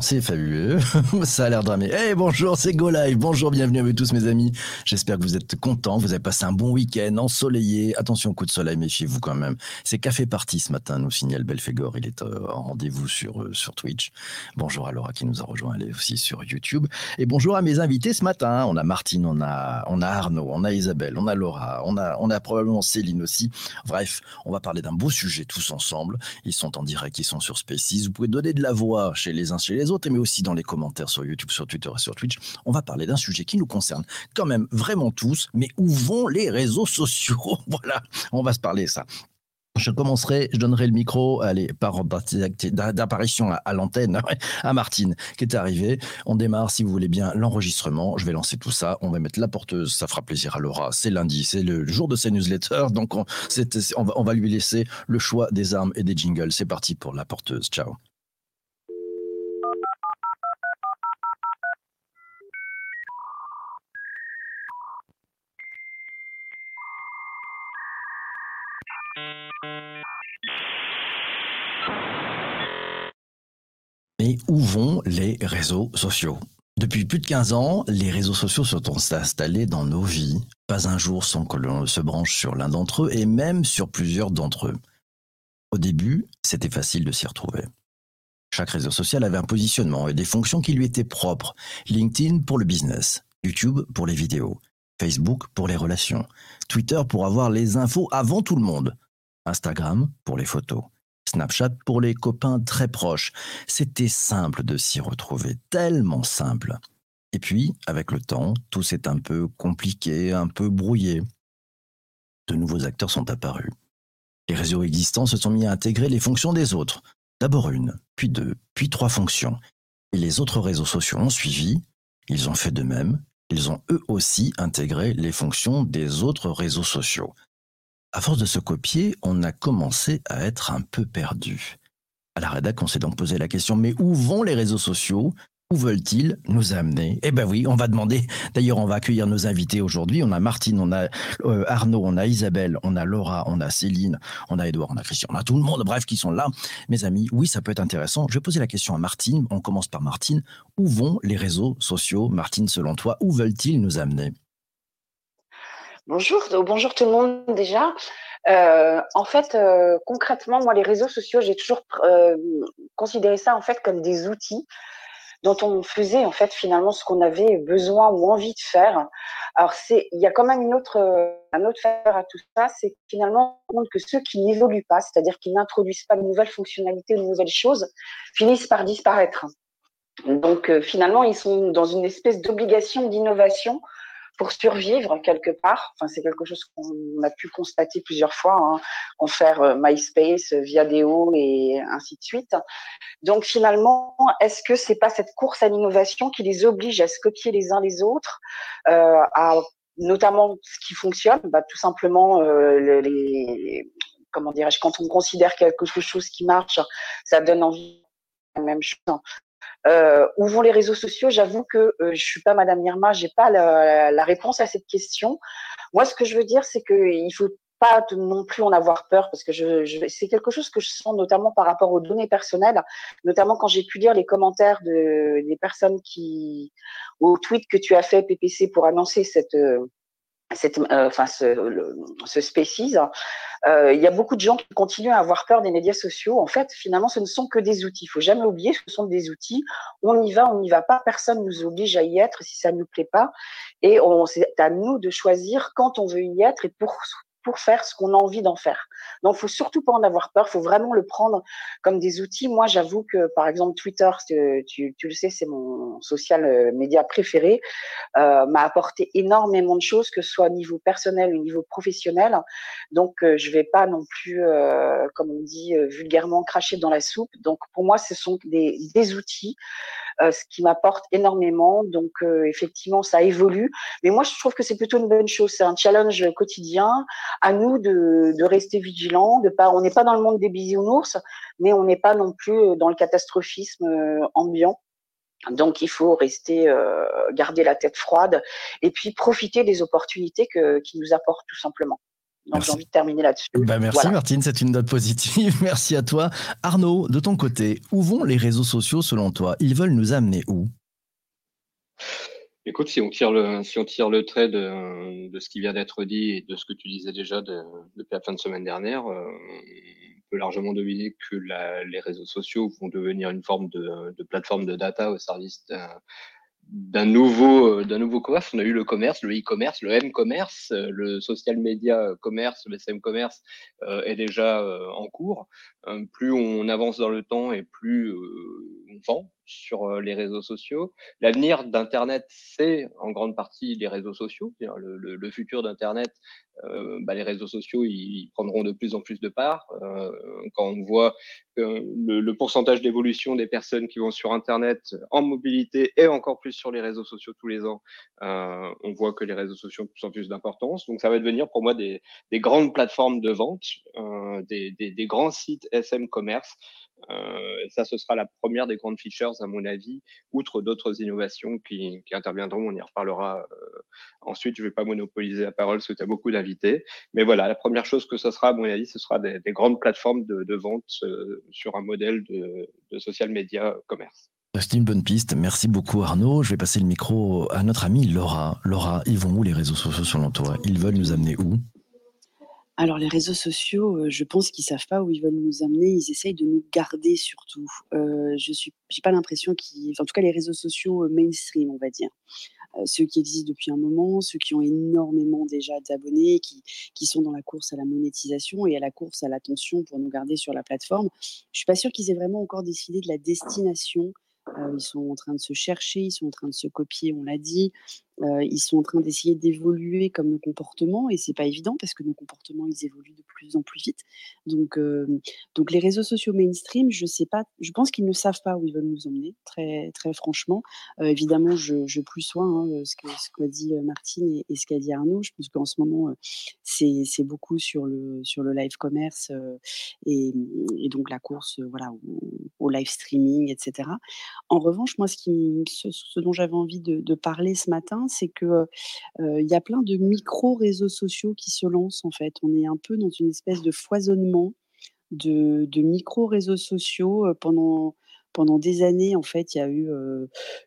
C'est fabuleux. Ça a l'air dramé. Hey, bonjour, c'est Go. Bonjour, bienvenue à vous tous, mes amis. J'espère que vous êtes contents. Vous avez passé un bon week-end ensoleillé. Attention, coup de soleil, méfiez-vous quand même. C'est Café Party ce matin, nous signale Belfegor. Il est euh, en rendez-vous sur, euh, sur Twitch. Bonjour à Laura qui nous a rejoint. Elle est aussi sur YouTube. Et bonjour à mes invités ce matin. On a Martine, on a, on a Arnaud, on a Isabelle, on a Laura, on a, on a probablement Céline aussi. Bref, on va parler d'un beau sujet tous ensemble. Ils sont en direct, ils sont sur Spaces. Vous pouvez donner de la voix chez les chez les autres, mais aussi dans les commentaires sur YouTube, sur Twitter et sur Twitch. On va parler d'un sujet qui nous concerne quand même vraiment tous, mais où vont les réseaux sociaux Voilà, on va se parler ça. Je commencerai, je donnerai le micro, allez, par d'apparition à, l'antenne, à Martine, qui est arrivée. On démarre, si vous voulez bien, l'enregistrement. Je vais lancer tout ça. On va mettre la porteuse. Ça fera plaisir à Laura. C'est lundi, c'est le jour de ses newsletters. Donc, on, va, on va lui laisser le choix des armes et des jingles. C'est parti pour la porteuse. Ciao. Mais où vont les réseaux sociaux? Depuis plus de 15 ans, les réseaux sociaux sont installés dans nos vies, pas un jour sans que l'on se branche sur l'un d'entre eux et même sur plusieurs d'entre eux. Au début, c'était facile de s'y retrouver. Chaque réseau social avait un positionnement et des fonctions qui lui étaient propres. LinkedIn pour le business, YouTube pour les vidéos, Facebook pour les relations, Twitter pour avoir les infos avant tout le monde, Instagram pour les photos, Snapchat pour les copains très proches. C'était simple de s'y retrouver, tellement simple. Et puis, avec le temps, tout s'est un peu compliqué, un peu brouillé. De nouveaux acteurs sont apparus. Les réseaux existants se sont mis à intégrer les fonctions des autres. D'abord une, puis deux, puis trois fonctions. Et les autres réseaux sociaux ont suivi. Ils ont fait de même. Ils ont eux aussi intégré les fonctions des autres réseaux sociaux. À force de se copier, on a commencé à être un peu perdu. À la rédac, on s'est donc posé la question, mais où vont les réseaux sociaux? Où veulent-ils nous amener? Eh ben oui, on va demander. D'ailleurs, on va accueillir nos invités aujourd'hui. On a Martine, on a euh, Arnaud, on a Isabelle, on a Laura, on a Céline, on a Edouard, on a Christian, on a tout le monde, bref, qui sont là. Mes amis, oui, ça peut être intéressant. Je vais poser la question à Martine. On commence par Martine. Où vont les réseaux sociaux? Martine, selon toi, où veulent-ils nous amener? Bonjour, bonjour tout le monde déjà. Euh, en fait, euh, concrètement, moi, les réseaux sociaux, j'ai toujours considéré ça en fait comme des outils dont on faisait en fait finalement ce qu'on avait besoin ou envie de faire. Alors c'est, il y a quand même une autre, un autre facteur à tout ça, c'est finalement que ceux qui n'évoluent pas, c'est-à-dire qui n'introduisent pas de nouvelles fonctionnalités ou de nouvelles choses, finissent par disparaître. Donc finalement, ils sont dans une espèce d'obligation d'innovation pour survivre quelque part. Enfin, c'est quelque chose qu'on a pu constater plusieurs fois, hein, en faire euh, MySpace, euh, Viadeo et ainsi de suite. Donc finalement, est-ce que c'est pas cette course à l'innovation qui les oblige à se copier les uns les autres, euh, à notamment ce qui fonctionne, bah, tout simplement les, comment dirais-je, quand on considère quelque chose qui marche, ça donne envie la même chose. Euh, où vont les réseaux sociaux J'avoue que euh, je suis pas Madame Irma, j'ai pas la, la, réponse à cette question. Moi, ce que je veux dire, c'est qu'il faut pas non plus en avoir peur parce que je, je c'est quelque chose que je sens notamment par rapport aux données personnelles, notamment quand j'ai pu lire les commentaires de des personnes qui au tweet que tu as fait PPC pour annoncer cette euh, cette, euh, enfin, ce species, euh, il y a beaucoup de gens qui continuent à avoir peur des médias sociaux. En fait, finalement, ce ne sont que des outils. Il faut jamais oublier, ce sont des outils. On y va, on n'y va pas. Personne nous oblige à y être si ça ne nous plaît pas. Et c'est à nous de choisir quand on veut y être et pour pour faire ce qu'on a envie d'en faire. Donc, faut surtout pas en avoir peur. Faut vraiment le prendre comme des outils. Moi, j'avoue que, par exemple, Twitter, tu, le sais, c'est mon social euh, média préféré, euh, m'a apporté énormément de choses, que ce soit au niveau personnel ou au niveau professionnel. Donc, euh, je vais pas non plus, euh, comme on dit vulgairement, cracher dans la soupe. Donc, pour moi, ce sont des outils. Euh, ce qui m'apporte énormément. Donc euh, effectivement, ça évolue. Mais moi, je trouve que c'est plutôt une bonne chose. C'est un challenge quotidien. À nous de, de rester vigilants. De pas, on n'est pas dans le monde des bisounours, mais on n'est pas non plus euh, dans le catastrophisme ambiant. Donc il faut rester, euh, garder la tête froide et puis profiter des opportunités que, qui nous apportent tout simplement. Donc j'ai envie de terminer là-dessus. Bah, merci Martine, c'est une note positive. merci à toi. Arnaud, de ton côté, où vont les réseaux sociaux selon toi? Ils veulent nous amener où? Écoute, si on tire le, si on tire le trait de, de ce qui vient d'être dit et de ce que tu disais déjà depuis la fin de semaine dernière, euh, on peut largement deviner que la, les réseaux sociaux vont devenir une forme de, de plateforme de data au service d'un nouveau euh, d'un nouveau commerce. On a eu le commerce, le e-commerce, le m-commerce, euh, le social media commerce, le SM commerce euh, est déjà en cours. Plus on avance dans le temps et plus on vend sur les réseaux sociaux. L'avenir d'Internet, c'est en grande partie les réseaux sociaux. Le, le, le futur d'Internet, euh, bah, les réseaux sociaux, ils, prendront de plus en plus de part. Euh, quand on voit le, le, pourcentage d'évolution des personnes qui vont sur Internet en mobilité et encore plus sur les réseaux sociaux tous les ans, euh, on voit que les réseaux sociaux ont de plus en plus d'importance. Donc, ça va devenir pour moi des, des grandes plateformes de vente, des, des, des, grands sites SM commerce euh, ça, ce sera la première des grandes features, à mon avis, outre d'autres innovations qui, interviendront. On y reparlera euh, ensuite. Je ne vais pas monopoliser la parole parce que tu as beaucoup d'invités. Mais voilà, la première chose que ce sera, à mon avis, ce sera des, des grandes plateformes de, de vente euh, sur un modèle de, de social media commerce. C'est une bonne piste. Merci beaucoup Arnaud. Je vais passer le micro à notre amie Laura. Laura, ils vont où les réseaux sociaux selon toi Ils veulent nous amener où? Alors les réseaux sociaux, euh, je pense qu'ils savent pas où ils veulent nous amener. Ils essayent de nous garder surtout. Euh, je suis, j'ai pas l'impression qu'ils, en tout cas les réseaux sociaux euh, mainstream, on va dire, ceux qui existent depuis un moment, ceux qui ont énormément déjà d'abonnés, qui, qui sont dans la course à la monétisation et à la course à l'attention pour nous garder sur la plateforme. Je suis pas sûre qu'ils aient vraiment encore décidé de la destination. ils sont en train de se chercher, ils sont en train de se copier, on l'a dit. Ils sont en train d'essayer d'évoluer comme nos comportements et c'est pas évident parce que nos comportements ils évoluent de plus en plus vite. Donc, donc les réseaux sociaux mainstream, je sais pas, je pense qu'ils ne savent pas où ils veulent nous emmener, très très franchement. Évidemment, je, je plus soin hein, ce que ce qu'a dit Martine et, ce qu'a dit Arnaud. Je pense qu'en ce moment c'est beaucoup sur le sur le live commerce et, donc la course voilà au, live streaming, etc. En revanche, moi ce dont j'avais envie de parler ce matin c'est que il y a plein de micro réseaux sociaux qui se lancent en fait. On est un peu dans une espèce de foisonnement de, de micro réseaux sociaux pendant pendant des années, en fait, il y a eu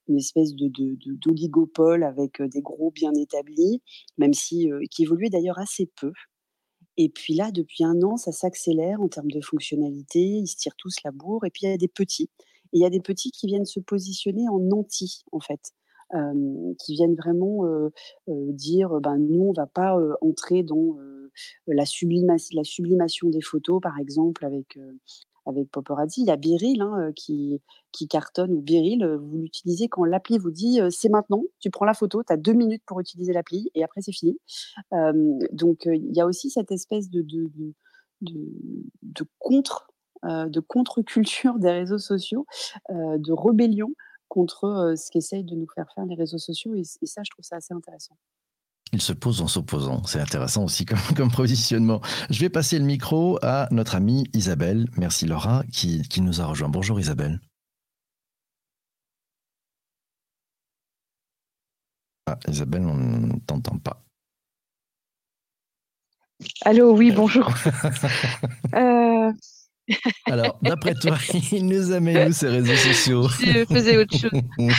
une espèce de, d'oligopole avec des gros bien établis, même si qui évoluait d'ailleurs assez peu. Et puis là, depuis un an, ça s'accélère en termes de fonctionnalité. Ils se tirent tous la bourre. Et puis il y a des petits. Et il y a des petits qui viennent se positionner en anti, en fait qui viennent vraiment dire ben, nous, on va pas entrer dans la, sublimation, la sublimation des photos, par exemple, avec, avec Paparazzi. Il y a Biril hein, qui, qui cartonne, ou Biril, vous l'utilisez quand l'appli vous dit c'est maintenant, tu prends la photo, tu as deux minutes pour utiliser l'appli et après c'est fini. donc il y a aussi cette espèce de, de, de contre de contre-culture des réseaux sociaux, de rébellion contre ce qu'essayent de nous faire faire les réseaux sociaux. Et, ça, je trouve ça assez intéressant. Il se pose en s'opposant. C'est intéressant aussi comme, comme, positionnement. Je vais passer le micro à notre amie Isabelle. Merci Laura qui, qui nous a rejoint. Bonjour Isabelle. Ah, Isabelle, on ne t'entend pas. Allô, oui, bonjour. euh, alors, d'après toi, il nous amène où ces réseaux sociaux? Je faisais autre chose.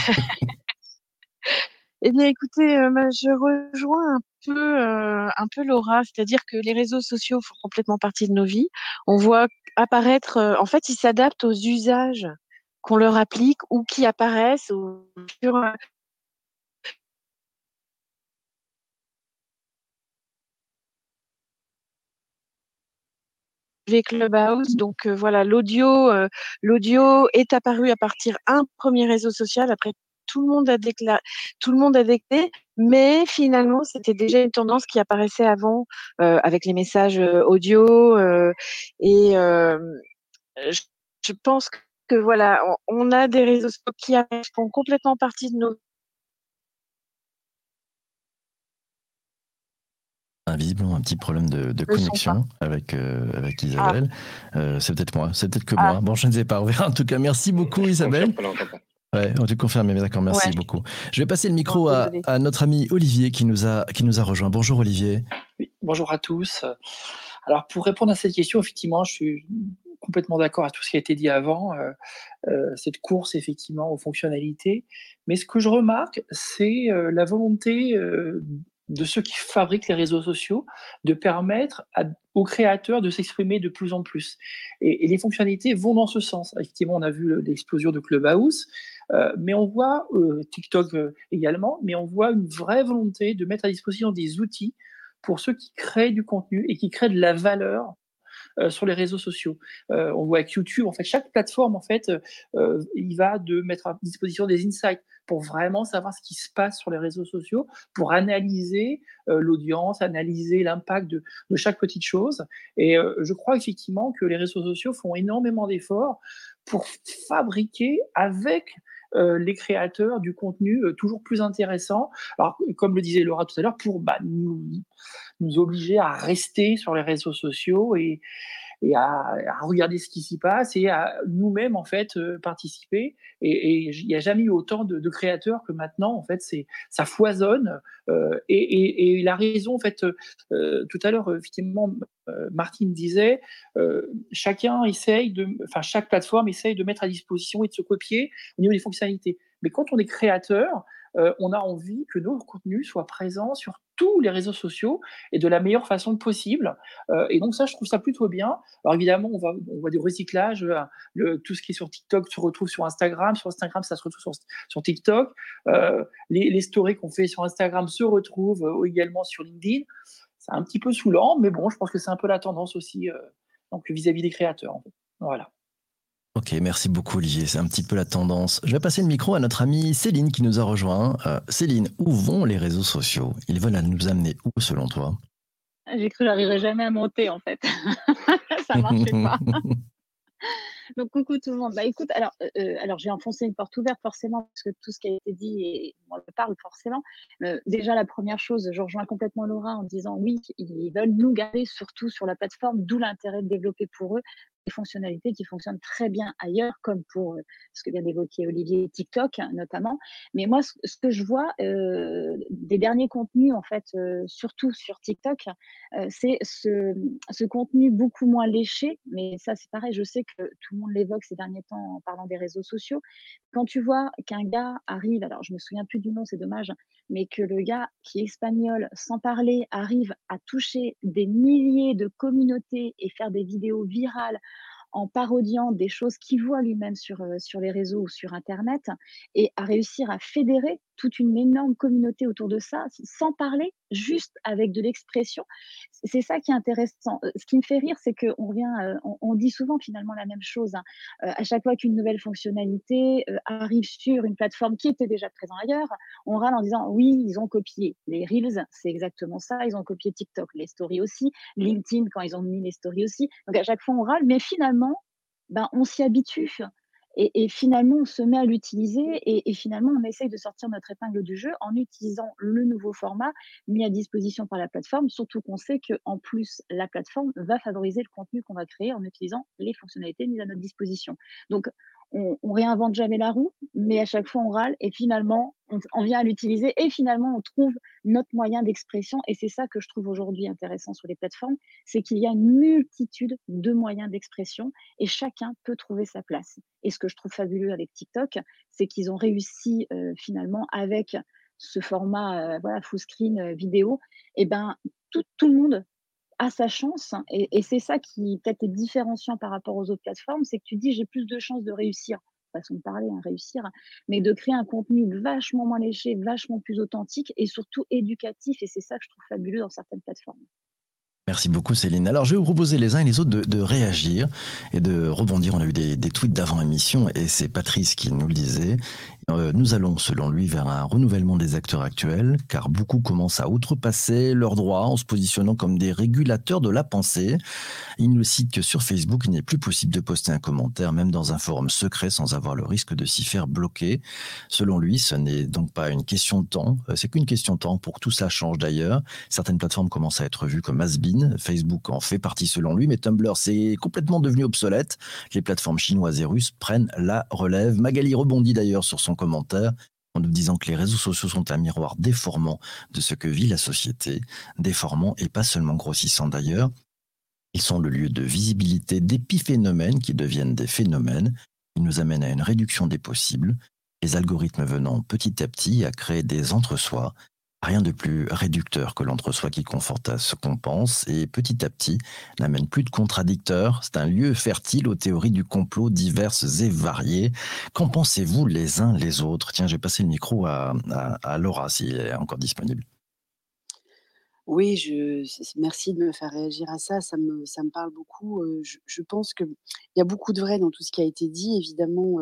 eh bien, écoutez, euh, je rejoins un peu, euh, un peu Laura, c'est-à-dire que les réseaux sociaux font complètement partie de nos vies. On voit apparaître, euh, en fait, ils s'adaptent aux usages qu'on leur applique ou qui apparaissent au Clubhouse. Donc euh, voilà, l'audio, euh, l'audio est apparu à partir un premier réseau social. Après, tout le monde a déclaré, tout le monde a déclaré, mais finalement, c'était déjà une tendance qui apparaissait avant euh, avec les messages audio. et je, je, pense que voilà, on, on, a des réseaux sociaux qui font complètement partie de nos visiblement un petit problème de, de connexion avec, euh, avec Isabelle. Ah. Euh, c'est peut-être moi, c'est peut-être que ah. moi. Bon, je ne sais pas. On verra. En tout cas, merci beaucoup Isabelle. Ouais, on te confirme, mais d'accord, merci beaucoup. Je vais passer le micro à, à, notre ami Olivier qui nous a, qui nous a rejoint. Bonjour Olivier. bonjour à tous. Alors pour répondre à cette question, effectivement, je suis complètement d'accord à tout ce qui a été dit avant, cette course effectivement aux fonctionnalités. Mais ce que je remarque, c'est la volonté de ceux qui fabriquent les réseaux sociaux de permettre aux créateurs de s'exprimer de plus en plus. Et, les fonctionnalités vont dans ce sens. Effectivement, on a vu l'explosion de Clubhouse, euh, mais on voit euh, TikTok euh, également, mais on voit une vraie volonté de mettre à disposition des outils pour ceux qui créent du contenu et qui créent de la valeur euh, sur les réseaux sociaux. Euh, on voit avec YouTube, en fait, chaque plateforme, en fait, euh, il va de mettre à disposition des insights pour vraiment savoir ce qui se passe sur les réseaux sociaux, pour analyser l'audience, analyser l'impact de, de, chaque petite chose. Et je crois effectivement que les réseaux sociaux font énormément d'efforts pour fabriquer avec les créateurs du contenu toujours plus intéressant. Alors, comme le disait Laura tout à l'heure, pour bah, nous, nous obliger à rester sur les réseaux sociaux et, et à, regarder ce qui s'y passe et à nous-mêmes en fait euh, participer. Et il n'y a jamais eu autant de, créateurs que maintenant. En fait, c'est ça foisonne. Euh, et, la raison, en fait, euh, tout à l'heure, effectivement, Martine disait, chacun essaye de, enfin chaque plateforme essaye de mettre à disposition et de se copier au niveau des fonctionnalités. Mais quand on est créateur, on a envie que nos contenus soient présents sur tous les réseaux sociaux et de la meilleure façon possible. Euh, et donc ça, je trouve ça plutôt bien. Alors évidemment, on, va, on voit du recyclage. Euh, tout ce qui est sur TikTok se retrouve sur Instagram. Sur Instagram, ça se retrouve sur, TikTok. Euh, les, stories qu'on fait sur Instagram se retrouvent également sur LinkedIn. C'est un petit peu saoulant, mais bon, je pense que c'est un peu la tendance aussi vis-à-vis des créateurs. Voilà. Ok, merci beaucoup Olivier, c'est un petit peu la tendance. Je vais passer le micro à notre amie Céline qui nous a rejoint. Euh, Céline, où vont les réseaux sociaux? Ils veulent nous amener où selon toi? J'ai cru que j'arriverais jamais à monter en fait. Ça marchait pas. Donc, coucou tout le monde. Bah, écoute, alors, euh, euh, alors j'ai enfoncé une porte ouverte forcément, parce que tout ce qui a été dit, et on me parle forcément. déjà, la première chose, je rejoins complètement Laura en disant oui, ils veulent nous garder surtout sur la plateforme, d'où l'intérêt de développer pour eux fonctionnalités qui fonctionnent très bien ailleurs, comme pour euh, ce que vient d'évoquer Olivier, TikTok hein, notamment. Mais moi, ce, que je vois euh, des derniers contenus, en fait, euh, surtout sur TikTok, c'est ce, ce, contenu beaucoup moins léché. Mais ça, c'est pareil, je sais que tout le monde l'évoque ces derniers temps en parlant des réseaux sociaux. Quand tu vois qu'un gars arrive, alors je me souviens plus du nom, c'est dommage, mais que le gars qui est espagnol, sans parler, arrive à toucher des milliers de communautés et faire des vidéos virales en parodiant des choses qu'il voit lui-même sur, euh, sur les réseaux ou sur Internet et à réussir à fédérer toute une énorme communauté autour de ça, sans parler, juste avec de l'expression. C'est ça qui est intéressant. Euh, ce qui me fait rire, c'est qu'on euh, on, dit souvent finalement la même chose. Hein. À chaque fois qu'une nouvelle fonctionnalité arrive sur une plateforme qui était déjà présente ailleurs, on râle en disant oui, ils ont copié. Les Reels, c'est exactement ça. Ils ont copié TikTok, les stories aussi, LinkedIn quand ils ont mis les stories aussi. Donc à chaque fois, on râle, mais finalement, ben, on s'y habitue. Et, finalement, on se met à l'utiliser et, finalement, on essaye de sortir notre épingle du jeu en utilisant le nouveau format mis à disposition par la plateforme, surtout qu'on sait qu'en plus, la plateforme va favoriser le contenu qu'on va créer en utilisant les fonctionnalités mises à notre disposition. Donc, on, on, réinvente jamais la roue, mais à chaque fois on râle et finalement on, vient à l'utiliser et finalement on trouve notre moyen d'expression et c'est ça que je trouve aujourd'hui intéressant sur les plateformes, c'est qu'il y a une multitude de moyens d'expression et chacun peut trouver sa place. Et ce que je trouve fabuleux avec TikTok, c'est qu'ils ont réussi euh, finalement avec ce format euh, full screen euh, vidéo, et eh ben tout le monde à sa chance. Et, c'est ça qui peut-être est différenciant par rapport aux autres plateformes, c'est que tu dis j'ai plus de chances de réussir, façon de parler, hein, réussir, mais de créer un contenu vachement moins léché, vachement plus authentique et surtout éducatif. Et c'est ça que je trouve fabuleux dans certaines plateformes. Merci beaucoup Céline. Alors je vais vous proposer les uns et les autres de, réagir et de rebondir. On a eu des, tweets d'avant-émission et c'est Patrice qui nous le disait. Euh, nous allons, selon lui, vers un renouvellement des acteurs actuels, car beaucoup commencent à outrepasser leurs droits en se positionnant comme des régulateurs de la pensée. Il nous cite que sur Facebook, il n'est plus possible de poster un commentaire, même dans un forum secret, sans avoir le risque de s'y faire bloquer. Selon lui, ce n'est donc pas une question de temps, euh, c'est qu'une question de temps pour que tout ça change d'ailleurs. Certaines plateformes commencent à être vues comme Facebook en fait partie selon lui, mais Tumblr c'est complètement devenu obsolète. Les plateformes chinoises et russes prennent la relève. Magali rebondit d'ailleurs sur son commentaire. en nous disant que les réseaux sociaux sont un miroir déformant de ce que vit la société, déformant et pas seulement grossissant d'ailleurs. Ils sont le lieu de visibilité d'épiphénomènes qui deviennent des phénomènes. Ils nous amènent à une réduction des possibles, les algorithmes venant petit à petit à créer des entre-soi, Rien de plus réducteur que l'entre-soi qui conforte à ce qu'on pense et petit à petit n'amène plus de contradicteurs. C'est un lieu fertile aux théories du complot diverses et variées. Qu'en pensez-vous les uns les autres? Tiens, j'ai passé le micro à, à Laura s'il est encore disponible. Oui, je merci de me faire réagir à ça, ça me ça me parle beaucoup, je je pense qu'il y a beaucoup de vrai dans tout ce qui a été dit. Évidemment,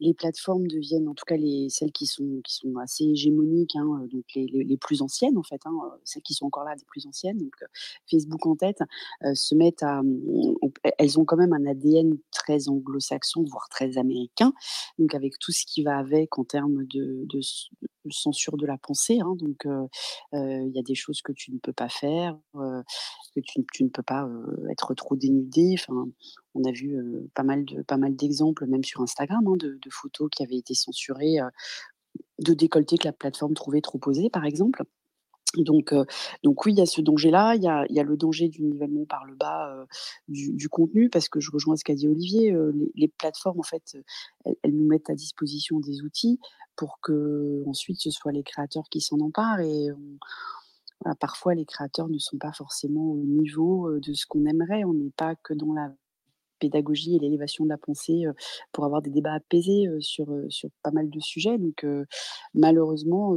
les plateformes deviennent en tout cas les celles qui sont qui sont assez hégémoniques, hein, donc les les plus anciennes en fait, hein, celles qui sont encore là, des plus anciennes, Facebook en tête, se mettent à, mmh, elles ont quand même un ADN très anglo-saxon, voire très américain, donc avec tout ce qui va avec en termes de censure de la pensée, hein, donc il y a des choses que tu ne peux pas faire, que tu, ne peux pas être trop dénudé. Enfin, on a vu pas mal de pas mal d'exemples, même sur Instagram, hein, de, photos qui avaient été censurées, de décolletés que la plateforme trouvait trop posés, par exemple. Donc, donc oui, il y a ce danger-là. Il y a, y a, le danger du nivellement par le bas du, contenu, parce que je rejoins ce qu'a dit Olivier. les, plateformes, en fait, elles, nous mettent à disposition des outils pour que ensuite ce soit les créateurs qui s'en emparent. Et parfois, les créateurs ne sont pas forcément au niveau de ce qu'on aimerait. On n'est pas que dans la pédagogie et l'élévation de la pensée pour avoir des débats apaisés sur, sur pas mal de sujets. Donc, malheureusement,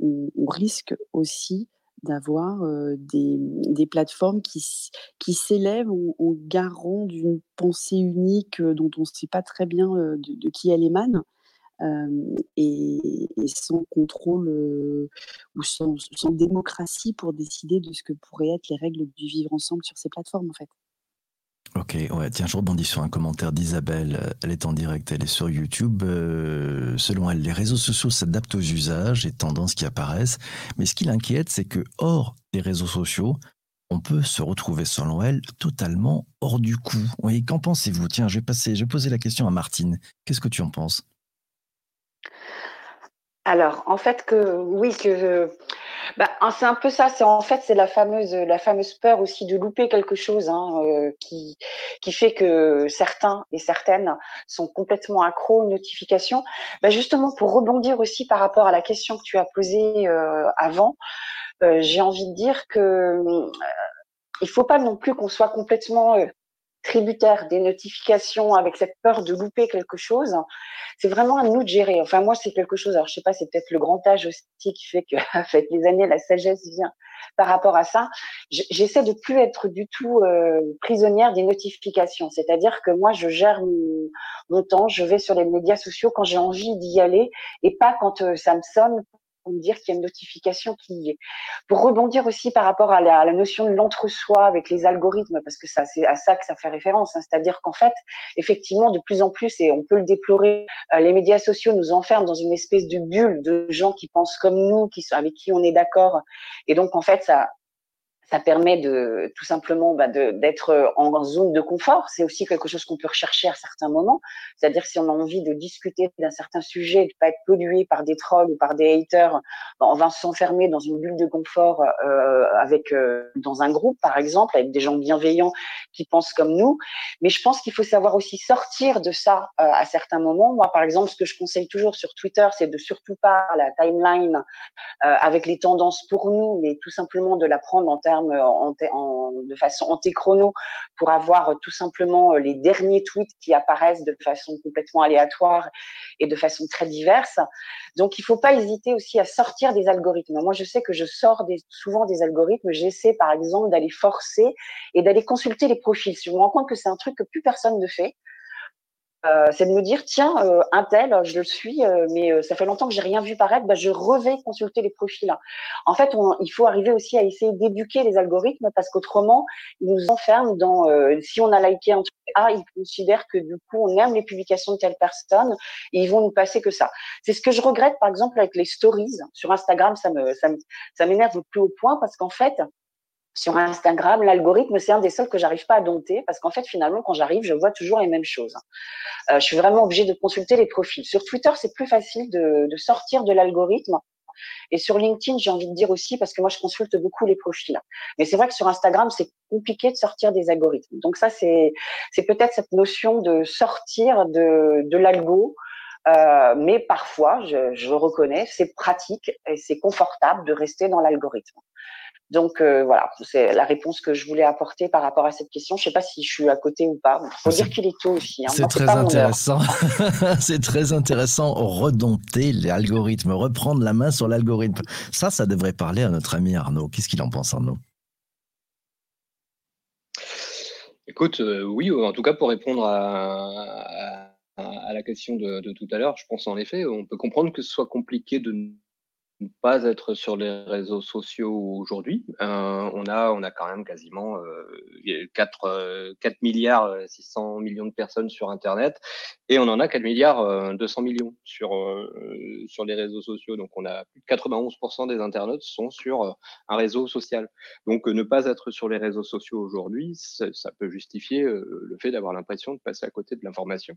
on, risque aussi d'avoir des, des, plateformes qui, qui s'élèvent en, garant d'une pensée unique dont on ne sait pas très bien de qui elle émane et, sans contrôle ou sans, sans, démocratie pour décider de ce que pourraient être les règles du vivre ensemble sur ces plateformes en fait. Ok, ouais, tiens, je rebondis sur un commentaire d'Isabelle. Elle est en direct, elle est sur YouTube. selon elle, les réseaux sociaux s'adaptent aux usages et tendances qui apparaissent. Mais ce qui l'inquiète, c'est que hors des réseaux sociaux, on peut se retrouver, selon elle, totalement hors du coup. Oui, qu'en pensez-vous? Tiens, je vais passer, je vais poser la question à Martine. Qu'est-ce que tu en penses? Alors, en fait, que oui, que bah, c'est un peu ça. C'est en fait, c'est la fameuse, la fameuse peur aussi de louper quelque chose, hein, euh, qui qui fait que certains et certaines sont complètement accros aux notifications. Bah, justement, pour rebondir aussi par rapport à la question que tu as posée euh, avant, euh, j'ai envie de dire que il faut pas non plus qu'on soit complètement tributaire des notifications avec cette peur de louper quelque chose, c'est vraiment à nous de gérer. Enfin, moi, c'est quelque chose, alors je sais pas, c'est peut-être le grand âge aussi qui fait que, avec les années, la sagesse vient par rapport à ça. J'essaie de plus être du tout euh, prisonnière des notifications. C'est-à-dire que moi, je gère mon, temps, je vais sur les médias sociaux quand j'ai envie d'y aller et pas quand euh, ça me sonne pour me dire qu'il y a une notification qui y est. Pour rebondir aussi par rapport à la, notion de l'entre-soi avec les algorithmes, parce que c'est à ça que ça fait référence. Hein. C'est-à-dire qu'en fait, effectivement, de plus en plus, et on peut le déplorer, euh, les médias sociaux nous enferment dans une espèce de bulle de gens qui pensent comme nous, qui avec qui on est d'accord. Et donc, en fait, ça, ça permet de tout simplement bah, d'être en zone de confort. C'est aussi quelque chose qu'on peut rechercher à certains moments. C'est-à-dire si on a envie de discuter d'un certain sujet, de pas être pollué par des trolls ou par des haters, bah, on va s'enfermer dans une bulle de confort euh, avec euh, dans un groupe par exemple avec des gens bienveillants qui pensent comme nous. Mais je pense qu'il faut savoir aussi sortir de ça euh, à certains moments. Moi par exemple, ce que je conseille toujours sur Twitter, c'est de surtout pas la timeline avec les tendances pour nous, mais tout simplement de la prendre en termes en, de façon antéchrono pour avoir tout simplement euh, les derniers tweets qui apparaissent de façon complètement aléatoire et de façon très diverse. Donc, il ne faut pas hésiter aussi à sortir des algorithmes. Moi, je sais que je sors souvent des algorithmes. J'essaie, par exemple, d'aller forcer et d'aller consulter les profils. Je me rends compte que c'est un truc que plus personne ne fait. Euh, c'est de me dire tiens euh, un tel je le suis euh, mais ça fait longtemps que j'ai rien vu paraître bah, je revais consulter les profils en fait il faut arriver aussi à essayer d'éduquer les algorithmes parce qu'autrement ils nous enferment dans si on a liké un truc ah ils considèrent que du coup on aime les publications de telle personne et ils vont nous passer que ça. C'est ce que je regrette par exemple avec les stories. Sur Instagram ça me ça m'énerve au plus haut point parce qu'en fait sur Instagram, l'algorithme, c'est un des seuls que j'arrive pas à dompter parce qu'en fait, finalement, quand j'arrive, je vois toujours les mêmes choses. Euh, je suis vraiment obligée de consulter les profils. Sur Twitter, c'est plus facile de, de sortir de l'algorithme. Et sur LinkedIn, j'ai envie de dire aussi, parce que moi, je consulte beaucoup les profils. Mais c'est vrai que sur Instagram, c'est compliqué de sortir des algorithmes. Donc ça, c'est c'est peut-être cette notion de sortir de, de l'algo. Euh, mais parfois, je, je reconnais, c'est pratique et c'est confortable de rester dans l'algorithme. Donc euh, voilà, c'est la réponse que je voulais apporter par rapport à cette question. Je ne sais pas si je suis à côté ou pas. Il faut dire qu'il est tôt aussi. Hein. C'est très intéressant. c'est très intéressant. Redompter l'algorithme, reprendre la main sur l'algorithme. Ça, ça devrait parler à notre ami Arnaud. Qu'est-ce qu'il en pense, Arnaud? Écoute, euh, oui, en tout cas pour répondre à, à, la question de, de tout à l'heure, je pense en effet, on peut comprendre que ce soit compliqué de pas être sur les réseaux sociaux aujourd'hui. Euh, on a on a quand même quasiment euh, 4 4 euh, milliards 600 euh, millions de personnes sur internet et on en a 4 milliards 200 millions sur sur les réseaux sociaux. Donc on a plus de 91 des internautes sont sur un réseau social. Donc ne pas être sur les réseaux sociaux aujourd'hui, ça, ça, peut justifier le fait d'avoir l'impression de passer à côté de l'information.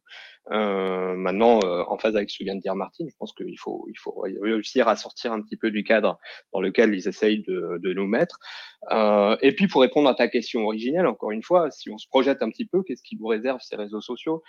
maintenant en phase avec ce que vient de dire Martine, je pense qu'il faut il faut réussir à sortir un petit peu du cadre dans lequel ils essayent de, nous mettre. Euh, et puis pour répondre à ta question originelle, encore une fois, si on se projette un petit peu, qu'est-ce qui vous réserve ces réseaux sociaux?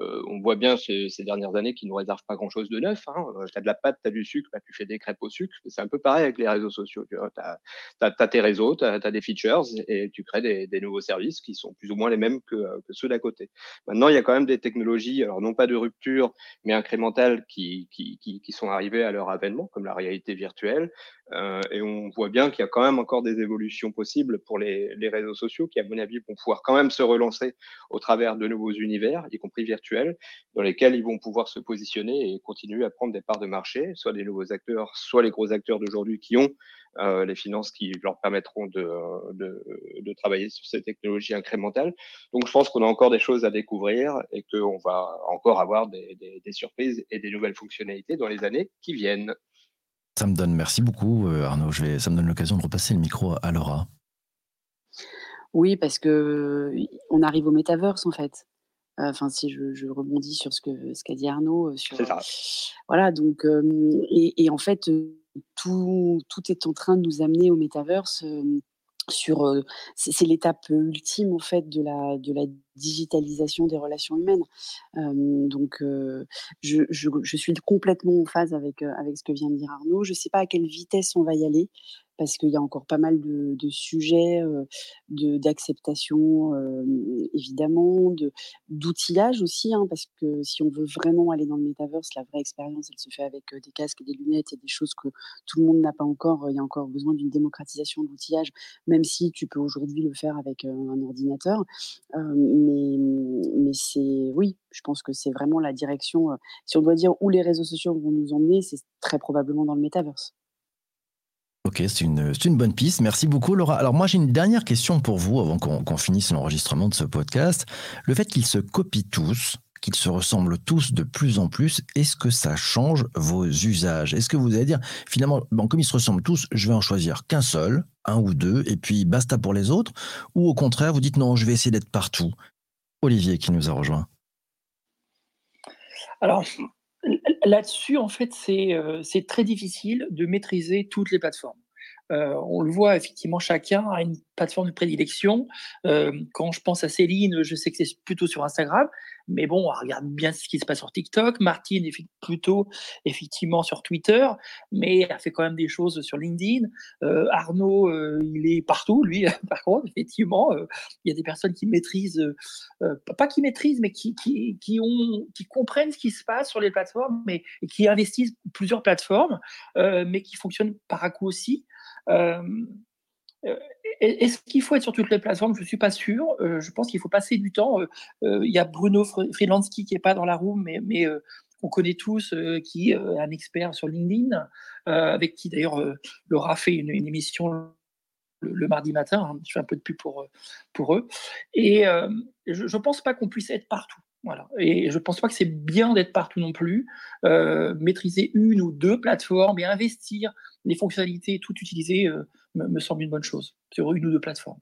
Euh, on voit bien ces, dernières années qu'ils ne nous réservent pas grand-chose de neuf. Hein. Euh, tu as de la pâte, tu as du sucre, bah, tu fais des crêpes au sucre. C'est un peu pareil avec les réseaux sociaux. Tu as, as, tes réseaux, tu as, des features et tu crées des, nouveaux services qui sont plus ou moins les mêmes que, que, ceux d'à côté. Maintenant, il y a quand même des technologies, alors non pas de rupture, mais incrémentales qui, qui, qui sont arrivées à leur avènement, comme la réalité virtuelle, euh, et on voit bien qu'il y a quand même encore des évolutions possibles pour les, les, réseaux sociaux qui, à mon avis, vont pouvoir quand même se relancer au travers de nouveaux univers, y compris virtuels, dans lesquels ils vont pouvoir se positionner et continuer à prendre des parts de marché, soit des nouveaux acteurs, soit les gros acteurs d'aujourd'hui qui ont euh, les finances qui leur permettront de, de, de, travailler sur ces technologies incrémentales. Donc, je pense qu'on a encore des choses à découvrir et qu'on va encore avoir des, des, des surprises et des nouvelles fonctionnalités dans les années qui viennent. Ça me donne, merci beaucoup euh, Arnaud, je vais, ça me donne l'occasion de repasser le micro à Laura. Oui, parce que on arrive au metaverse en fait. Enfin, si je, je, rebondis sur ce que ce qu'a dit Arnaud, euh, sur ça. voilà donc et, et, en fait tout, tout est en train de nous amener au metaverse sur c'est l'étape ultime en fait de la digitalisation des relations humaines. donc je, suis complètement en phase avec avec ce que vient de dire Arnaud. Je ne sais pas à quelle vitesse on va y aller parce qu'il y a encore pas mal de, de sujets d'acceptation évidemment, de d'outillage aussi, hein, parce que si on veut vraiment aller dans le metaverse, la vraie expérience, elle se fait avec des casques des lunettes et des choses que tout le monde n'a pas encore. Il y a encore besoin d'une démocratisation de l'outillage, même si tu peux aujourd'hui le faire avec un ordinateur. mais mais c'est oui, je pense que c'est vraiment la direction. si on doit dire où les réseaux sociaux vont nous emmener, c'est très probablement dans le metaverse. Ok, c'est une, bonne piste. Merci beaucoup, Laura. Alors moi, j'ai une dernière question pour vous avant qu'on finisse l'enregistrement de ce podcast. Le fait qu'ils se copient tous, qu'ils se ressemblent tous de plus en plus, est-ce que ça change vos usages? Est-ce que vous allez dire, finalement, bon, comme ils se ressemblent tous, je vais en choisir qu'un seul, un ou deux, et puis basta pour les autres? Ou au contraire, vous dites non, je vais essayer d'être partout? Olivier qui nous a rejoint. Alors, Là-dessus, en fait, euh, c'est très difficile de maîtriser toutes les plateformes. Euh, on le voit effectivement, chacun a une plateforme de prédilection. Euh, quand je pense à Céline, je sais que c'est plutôt sur Instagram, mais bon, on regarde bien ce qui se passe sur TikTok. Martine est plutôt effectivement sur Twitter, mais elle fait quand même des choses sur LinkedIn. Euh, Arnaud, euh, il est partout, lui, par contre, effectivement. Euh, il y a des personnes qui maîtrisent, pas qui maîtrisent, mais qui, qui, ont, qui comprennent ce qui se passe sur les plateformes, mais qui investissent plusieurs plateformes, mais qui fonctionnent par à coup aussi. Est-ce qu'il faut être sur toutes les plateformes Je ne suis pas sûr. Euh, je pense qu'il faut passer du temps. Euh, euh, il y a Bruno Freelansky qui n'est pas dans la room, mais, mais on connaît tous, qui est un expert sur LinkedIn, avec qui d'ailleurs Laura fait une, émission le, mardi matin. Hein. je fais un peu de pub pour, pour eux. Et je ne pense pas qu'on puisse être partout. Et je ne pense pas que c'est bien d'être partout non plus. maîtriser une ou deux plateformes et investir les fonctionnalités, tout utiliser me, semble une bonne chose sur une ou deux plateformes.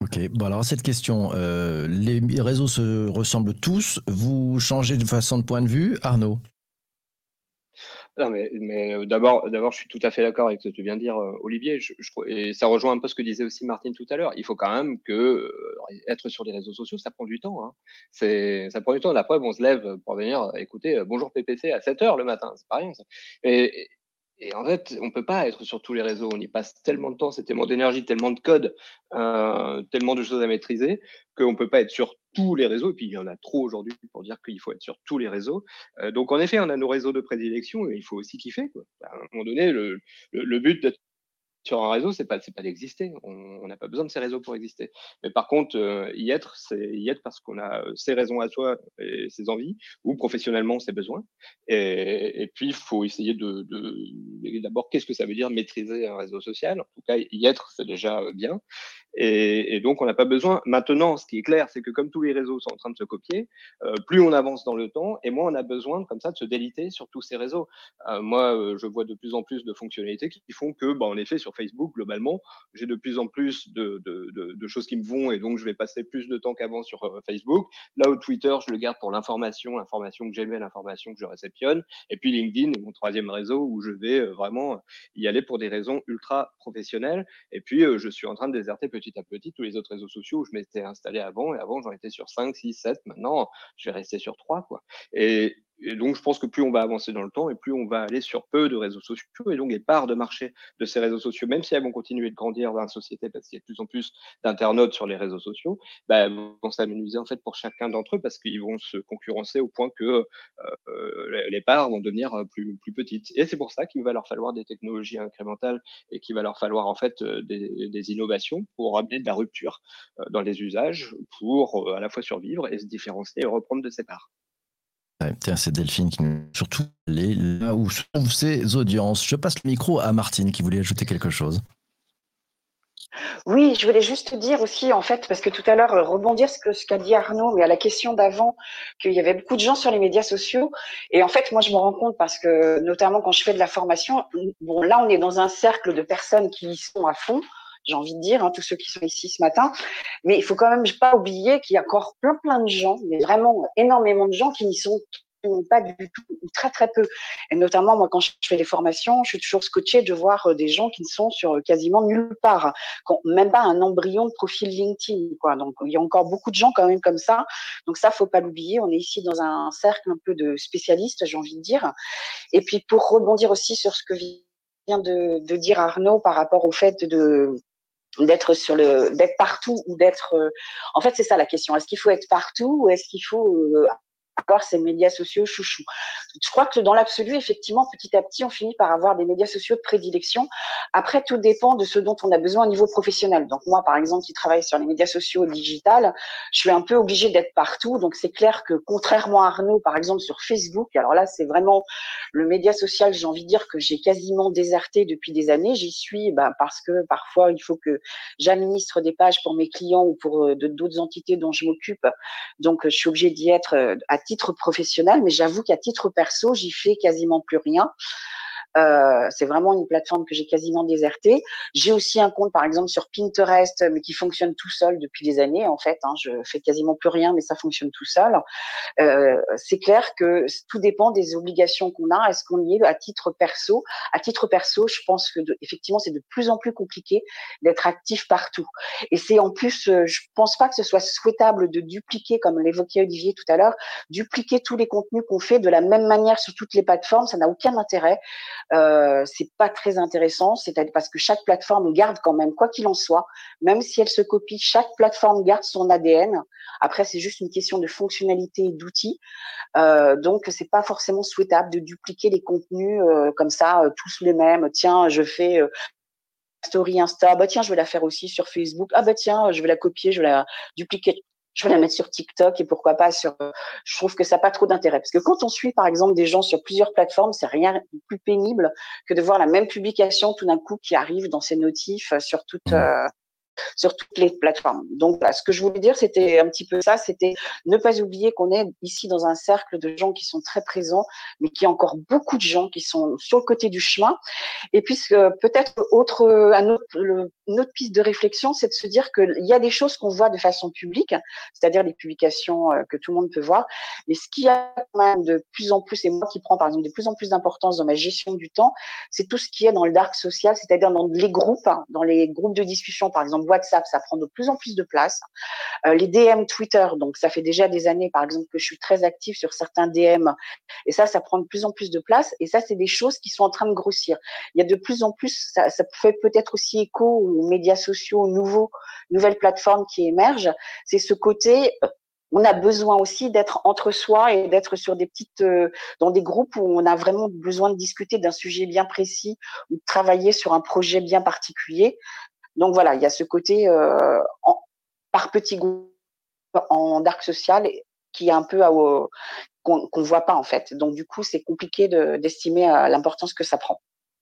Ok, bon alors cette question, euh, les réseaux se ressemblent tous, vous changez de façon de point de vue, Arnaud? Non, mais, mais euh, d'abord, d'abord, je suis tout à fait d'accord avec ce que tu viens de dire, euh, Olivier. Je, et ça rejoint un peu ce que disait aussi Martine tout à l'heure. Il faut quand même que euh, être sur les réseaux sociaux, ça prend du temps. Hein. C'est, ça prend du temps. La preuve, on se lève pour venir écouter Bonjour PPC à 7 heures le matin. C'est pas rien. Ça. Et, et en fait, on peut pas être sur tous les réseaux. On y passe tellement de temps, c'est tellement d'énergie, tellement de code, euh, tellement de choses à maîtriser qu'on peut pas être sur tous les réseaux. Et puis il y en a trop aujourd'hui pour dire qu'il faut être sur tous les réseaux. Euh, donc en effet, on a nos réseaux de prédilection et il faut aussi kiffer. Quoi. À un moment donné, le, le, le but d'être sur un réseau, c'est pas pas d'exister. On n'a pas besoin de ces réseaux pour exister. Mais par contre, euh, y être, c'est y être parce qu'on a euh, ses raisons à soi et ses envies, ou professionnellement ses besoins. Et, puis, il faut essayer de, d'abord, qu'est-ce que ça veut dire maîtriser un réseau social? En tout cas, y être, c'est déjà bien. Et, donc, on n'a pas besoin. Maintenant, ce qui est clair, c'est que comme tous les réseaux sont en train de se copier, euh, plus on avance dans le temps, et moins on a besoin comme ça de se déliter sur tous ces réseaux. Moi, je vois de plus en plus de fonctionnalités qui font que, bah, en effet, sur Facebook, globalement, j'ai de plus en plus de, choses qui me vont et donc je vais passer plus de temps qu'avant sur euh, Facebook. Là où Twitter, je le garde pour l'information, l'information que j'aimais, l'information que je réceptionne. Et puis LinkedIn mon troisième réseau où je vais euh, vraiment y aller pour des raisons ultra professionnelles. Et puis, euh, je suis en train de déserter petit à petit tous les autres réseaux sociaux où je m'étais installé avant. Et avant, j'en étais sur 5, 6, 7. Maintenant, je vais rester sur 3. Quoi. Et donc, je pense que plus on va avancer dans le temps et plus on va aller sur peu de réseaux sociaux et donc les parts de marché de ces réseaux sociaux, même si elles vont continuer de grandir dans la société parce qu'il y a de plus en plus d'internautes sur les réseaux sociaux, bah, vont s'amuser en fait pour chacun d'entre eux parce qu'ils vont se concurrencer au point que euh, les parts vont devenir plus, plus petites. Et c'est pour ça qu'il va leur falloir des technologies incrémentales et qu'il va leur falloir en fait des, des, innovations pour amener de la rupture dans les usages pour à la fois survivre et se différencier et reprendre de ses parts. C'est Delphine qui nous surtout aller là où sont ses audiences. Je passe le micro à Martine qui voulait ajouter quelque chose. Oui, je voulais juste dire aussi, en fait, parce que tout à l'heure, euh, rebondir ce que ce qu'a dit Arnaud, mais à la question d'avant, qu'il y avait beaucoup de gens sur les médias sociaux. Et en fait, moi, je me rends compte parce que, notamment quand je fais de la formation, là, on est dans un cercle de personnes qui y sont à fond j'ai envie de dire, hein, tous ceux qui sont ici ce matin. Mais il faut quand même pas oublier qu'il y a encore plein plein de gens, mais vraiment énormément de gens qui n'y sont pas du tout, ou très très peu. Et notamment, moi, quand je fais les formations, je suis toujours scotché de voir euh, des gens qui ne sont sur euh, quasiment nulle part, même pas un embryon de profil LinkedIn. Quoi. Donc, il y a encore beaucoup de gens quand même comme ça. Donc ça, faut pas l'oublier. On est ici dans un cercle un peu de spécialistes, j'ai envie de dire. Et puis, pour rebondir aussi sur ce que vient de dire Arnaud par rapport au fait de d'être sur le d'être partout ou d'être euh, en fait c'est ça la question. Est-ce qu'il faut être partout ou est-ce qu'il faut euh, avoir ces médias sociaux chouchou. Je crois que dans l'absolu, effectivement, petit à petit, on finit par avoir des médias sociaux de prédilection. Après, tout dépend de ce dont on a besoin au niveau professionnel. Donc moi, par exemple, qui travaille sur les médias sociaux digital, je suis un peu obligée d'être partout. Donc c'est clair que contrairement à Arnaud, par exemple, sur Facebook, alors là, c'est vraiment le média social, j'ai envie de dire que j'ai quasiment déserté depuis des années. J'y suis bah, parce que parfois, il faut que j'administre des pages pour mes clients ou pour euh, d'autres entités dont je m'occupe. Donc, je suis obligée d'y être euh, à titre professionnel, mais j'avoue qu'à titre perso, j'y fais quasiment plus rien. Euh, c'est vraiment une plateforme que j'ai quasiment désertée. J'ai aussi un compte, par exemple, sur Pinterest, mais qui fonctionne tout seul depuis des années. En fait, hein, je fais quasiment plus rien, mais ça fonctionne tout seul. Euh, c'est clair que tout dépend des obligations qu'on a. Est-ce qu'on y est à titre perso? À titre perso, je pense que effectivement, c'est de plus en plus compliqué d'être actif partout. Et c'est en plus, euh, je pense pas que ce soit souhaitable de dupliquer, comme l'évoquait Olivier tout à l'heure, dupliquer tous les contenus qu'on fait de la même manière sur toutes les plateformes. Ça n'a aucun intérêt euh, c'est pas très intéressant, c'est-à-dire parce que chaque plateforme garde quand même, quoi qu'il en soit, même si elle se copie, chaque plateforme garde son ADN. Après, c'est juste une question de fonctionnalité et d'outils. Euh, donc, c'est pas forcément souhaitable de dupliquer les contenus euh, comme ça, euh, tous les mêmes. Tiens, je fais euh, story Insta, bah tiens, je vais la faire aussi sur Facebook. Ah bah tiens, je vais la copier, je vais la dupliquer je vais la mettre sur TikTok et pourquoi pas sur. Je trouve que ça n'a pas trop d'intérêt parce que quand on suit par exemple des gens sur plusieurs plateformes, c'est rien de plus pénible que de voir la même publication tout d'un coup qui arrive dans ses notifs sur toute. Euh, sur toutes les plateformes. Donc, ce que je voulais dire, c'était un petit peu ça, c'était ne pas oublier qu'on est ici dans un cercle de gens qui sont très présents, mais qu'il y a encore beaucoup de gens qui sont sur le côté du chemin. Et puis, peut-être autre, un autre, une autre piste de réflexion, c'est de se dire qu'il y a des choses qu'on voit de façon publique, c'est-à-dire les publications euh, que tout le monde peut voir, mais ce qui a quand même de plus en plus, et moi qui prends par exemple de plus en plus d'importance dans ma gestion du temps, c'est tout ce qui est dans le dark social, c'est-à-dire dans les groupes, hein, dans les groupes de discussion, par exemple WhatsApp, ça prend de plus en plus de place. Euh, les DM Twitter, donc ça fait déjà des années, par exemple, que je suis très active sur certains DM, et ça, ça prend de plus en plus de place, et ça, c'est des choses qui sont en train de grossir. Il y a de plus en plus, ça, fait peut-être aussi écho aux médias sociaux, aux nouveaux, nouvelles plateformes qui émergent. C'est ce côté, on a besoin aussi d'être entre soi et d'être sur des petites, euh, dans des groupes où on a vraiment besoin de discuter d'un sujet bien précis ou de travailler sur un projet bien particulier. Donc voilà, il y a ce côté euh, par petits groupes en dark social qui est un peu qu'on voit pas en fait. Donc du coup, c'est compliqué d'estimer l'importance que ça prend.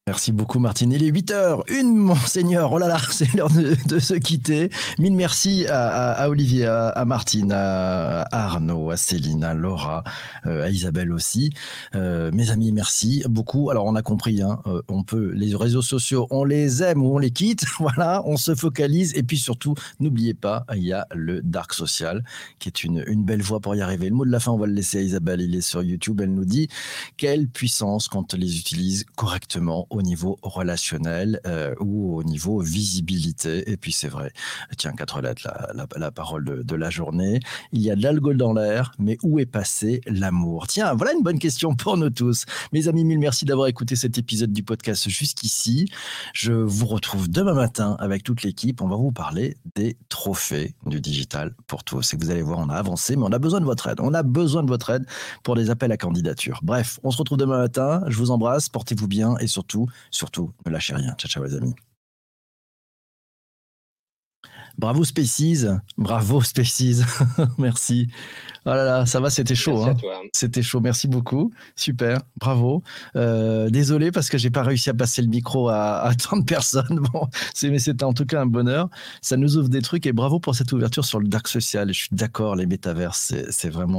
Merci beaucoup Martine. Il est 8 h une monseigneur. Oh là là, c'est l'heure de, se quitter. Mille merci à, Olivier, à, Martine, à, Arnaud, à Céline, à Laura, euh, à Isabelle aussi. Euh, mes amis, merci beaucoup. Alors on a compris, hein, euh, on peut les réseaux sociaux, on les aime ou on les quitte. Voilà, on se focalise et puis surtout, n'oubliez pas, il y a le dark social qui est une, une belle voie pour y arriver. Le mot de la fin, on va le laisser à Isabelle. Il est sur YouTube. Elle nous dit quelle puissance quand on les utilise correctement au niveau relationnel euh, ou au niveau visibilité. Et puis c'est vrai, tiens, quatre lettres, la, la, parole de, la journée. Il y a de l'alcool dans l'air, mais où est passé l'amour? Tiens, voilà une bonne question pour nous tous. Mes amis, mille merci d'avoir écouté cet épisode du podcast jusqu'ici. Je vous retrouve demain matin avec toute l'équipe. On va vous parler des trophées du digital pour tous. Et vous allez voir, on a avancé, mais on a besoin de votre aide. On a besoin de votre aide pour des appels à candidature. Bref, on se retrouve demain matin. Je vous embrasse, portez-vous bien et surtout, surtout, ne lâchez rien. Ciao, ciao les amis. Bravo Species, bravo Species, merci. Oh là là, ça va, c'était chaud. Hein. C'était chaud, merci beaucoup. Super, bravo. Euh, désolé parce que j'ai pas réussi à passer le micro à, à 30 personnes. Bon, mais c'était en tout cas un bonheur. Ça nous ouvre des trucs et bravo pour cette ouverture sur le dark social. Je suis d'accord, les métaverses, c'est vraiment